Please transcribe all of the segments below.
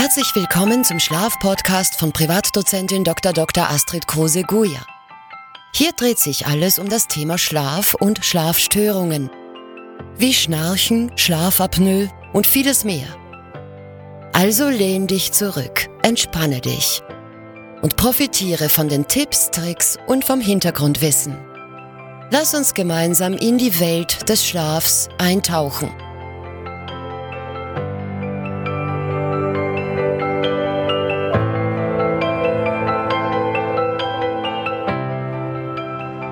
Herzlich willkommen zum Schlafpodcast von Privatdozentin Dr. Dr. Astrid Kruse-Guja. Hier dreht sich alles um das Thema Schlaf und Schlafstörungen. Wie Schnarchen, Schlafapnoe und vieles mehr. Also lehn dich zurück, entspanne dich und profitiere von den Tipps, Tricks und vom Hintergrundwissen. Lass uns gemeinsam in die Welt des Schlafs eintauchen.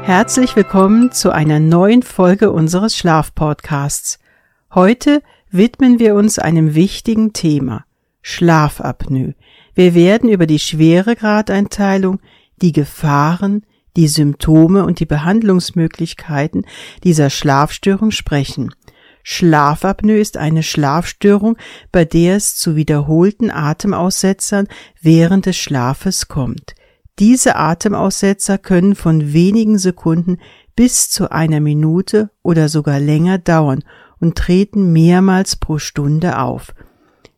Herzlich willkommen zu einer neuen Folge unseres Schlafpodcasts. Heute widmen wir uns einem wichtigen Thema Schlafapnoe. Wir werden über die Schweregradeinteilung, die Gefahren, die Symptome und die Behandlungsmöglichkeiten dieser Schlafstörung sprechen. Schlafapnoe ist eine Schlafstörung, bei der es zu wiederholten Atemaussetzern während des Schlafes kommt. Diese Atemaussetzer können von wenigen Sekunden bis zu einer Minute oder sogar länger dauern und treten mehrmals pro Stunde auf.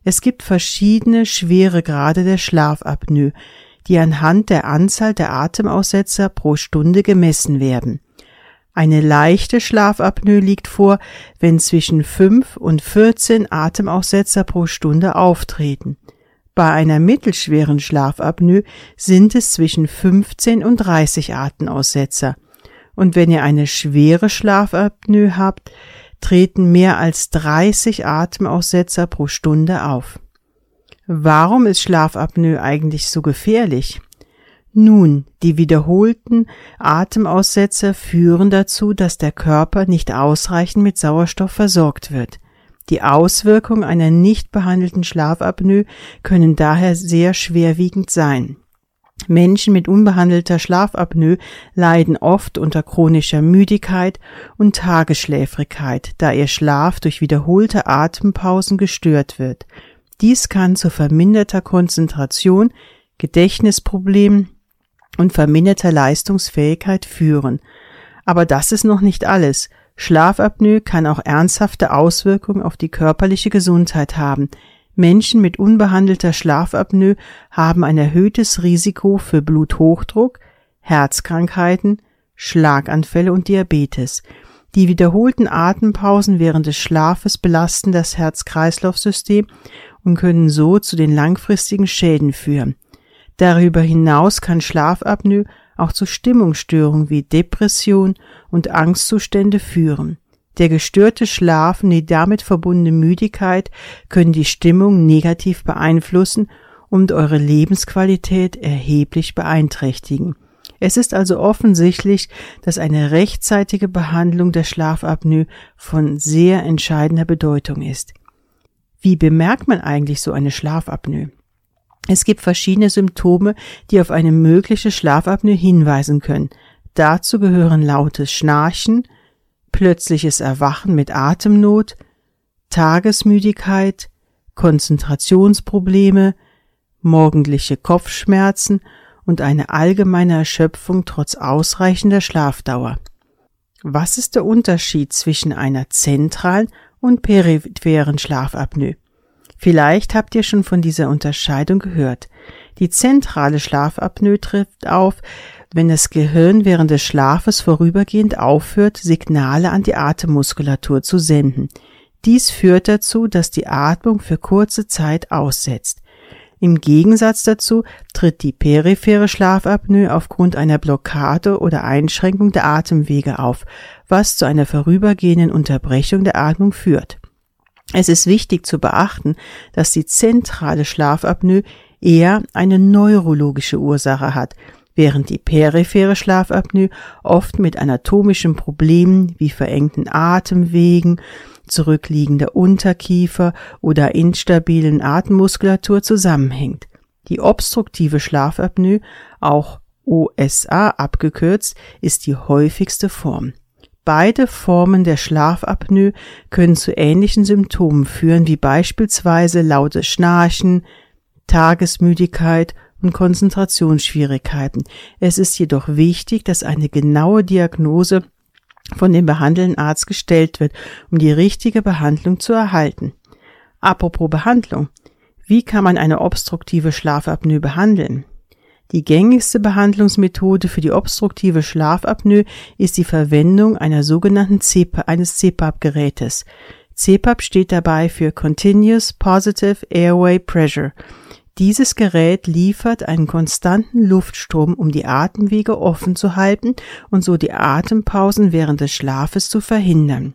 Es gibt verschiedene schwere Grade der Schlafapnoe, die anhand der Anzahl der Atemaussetzer pro Stunde gemessen werden. Eine leichte Schlafapnoe liegt vor, wenn zwischen 5 und 14 Atemaussetzer pro Stunde auftreten. Bei einer mittelschweren Schlafapnoe sind es zwischen 15 und 30 Atemaussetzer. Und wenn ihr eine schwere Schlafapnoe habt, treten mehr als 30 Atemaussetzer pro Stunde auf. Warum ist Schlafapnoe eigentlich so gefährlich? Nun, die wiederholten Atemaussetzer führen dazu, dass der Körper nicht ausreichend mit Sauerstoff versorgt wird. Die Auswirkungen einer nicht behandelten Schlafapnoe können daher sehr schwerwiegend sein. Menschen mit unbehandelter Schlafapnoe leiden oft unter chronischer Müdigkeit und Tagesschläfrigkeit, da ihr Schlaf durch wiederholte Atempausen gestört wird. Dies kann zu verminderter Konzentration, Gedächtnisproblemen und verminderter Leistungsfähigkeit führen. Aber das ist noch nicht alles. Schlafapnoe kann auch ernsthafte Auswirkungen auf die körperliche Gesundheit haben. Menschen mit unbehandelter Schlafapnoe haben ein erhöhtes Risiko für Bluthochdruck, Herzkrankheiten, Schlaganfälle und Diabetes. Die wiederholten Atempausen während des Schlafes belasten das Herz-Kreislauf-System und können so zu den langfristigen Schäden führen. Darüber hinaus kann Schlafapnoe auch zu Stimmungsstörungen wie Depression und Angstzustände führen. Der gestörte Schlaf und die damit verbundene Müdigkeit können die Stimmung negativ beeinflussen und eure Lebensqualität erheblich beeinträchtigen. Es ist also offensichtlich, dass eine rechtzeitige Behandlung der Schlafapnoe von sehr entscheidender Bedeutung ist. Wie bemerkt man eigentlich so eine Schlafapnoe? Es gibt verschiedene Symptome, die auf eine mögliche Schlafapnoe hinweisen können. Dazu gehören lautes Schnarchen, plötzliches Erwachen mit Atemnot, Tagesmüdigkeit, Konzentrationsprobleme, morgendliche Kopfschmerzen und eine allgemeine Erschöpfung trotz ausreichender Schlafdauer. Was ist der Unterschied zwischen einer zentralen und peripheren Schlafapnoe? Vielleicht habt ihr schon von dieser Unterscheidung gehört. Die zentrale Schlafapnoe trifft auf, wenn das Gehirn während des Schlafes vorübergehend aufhört, Signale an die Atemmuskulatur zu senden. Dies führt dazu, dass die Atmung für kurze Zeit aussetzt. Im Gegensatz dazu tritt die periphere Schlafapnoe aufgrund einer Blockade oder Einschränkung der Atemwege auf, was zu einer vorübergehenden Unterbrechung der Atmung führt. Es ist wichtig zu beachten, dass die zentrale Schlafapnoe eher eine neurologische Ursache hat, während die periphere Schlafapnoe oft mit anatomischen Problemen wie verengten Atemwegen, zurückliegender Unterkiefer oder instabilen Atemmuskulatur zusammenhängt. Die obstruktive Schlafapnoe, auch OSA abgekürzt, ist die häufigste Form. Beide Formen der Schlafapnoe können zu ähnlichen Symptomen führen, wie beispielsweise lautes Schnarchen, Tagesmüdigkeit und Konzentrationsschwierigkeiten. Es ist jedoch wichtig, dass eine genaue Diagnose von dem behandelnden Arzt gestellt wird, um die richtige Behandlung zu erhalten. Apropos Behandlung. Wie kann man eine obstruktive Schlafapnoe behandeln? Die gängigste Behandlungsmethode für die obstruktive Schlafapnoe ist die Verwendung einer sogenannten CPAP, eines CPAP-Gerätes. CPAP steht dabei für Continuous Positive Airway Pressure. Dieses Gerät liefert einen konstanten Luftstrom, um die Atemwege offen zu halten und so die Atempausen während des Schlafes zu verhindern.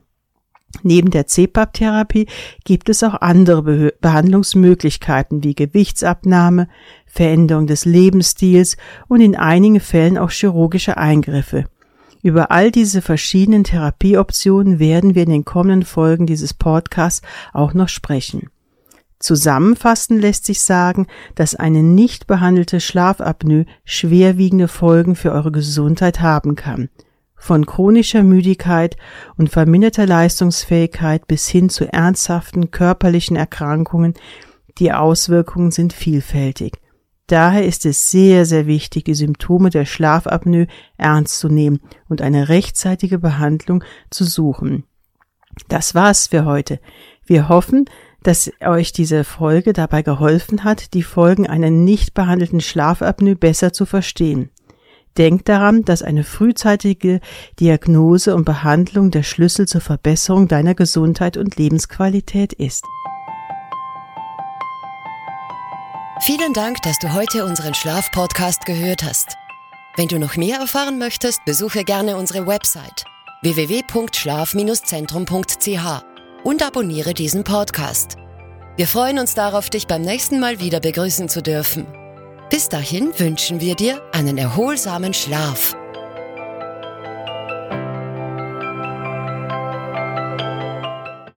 Neben der CPAP-Therapie gibt es auch andere Be Behandlungsmöglichkeiten wie Gewichtsabnahme, Veränderung des Lebensstils und in einigen Fällen auch chirurgische Eingriffe. Über all diese verschiedenen Therapieoptionen werden wir in den kommenden Folgen dieses Podcasts auch noch sprechen. Zusammenfassend lässt sich sagen, dass eine nicht behandelte Schlafapnoe schwerwiegende Folgen für eure Gesundheit haben kann. Von chronischer Müdigkeit und verminderter Leistungsfähigkeit bis hin zu ernsthaften körperlichen Erkrankungen, die Auswirkungen sind vielfältig. Daher ist es sehr, sehr wichtig, die Symptome der Schlafapnoe ernst zu nehmen und eine rechtzeitige Behandlung zu suchen. Das war's für heute. Wir hoffen, dass euch diese Folge dabei geholfen hat, die Folgen einer nicht behandelten Schlafapnoe besser zu verstehen. Denkt daran, dass eine frühzeitige Diagnose und Behandlung der Schlüssel zur Verbesserung deiner Gesundheit und Lebensqualität ist. Vielen Dank, dass du heute unseren Schlafpodcast gehört hast. Wenn du noch mehr erfahren möchtest, besuche gerne unsere Website www.schlaf-zentrum.ch und abonniere diesen Podcast. Wir freuen uns darauf, dich beim nächsten Mal wieder begrüßen zu dürfen. Bis dahin wünschen wir dir einen erholsamen Schlaf.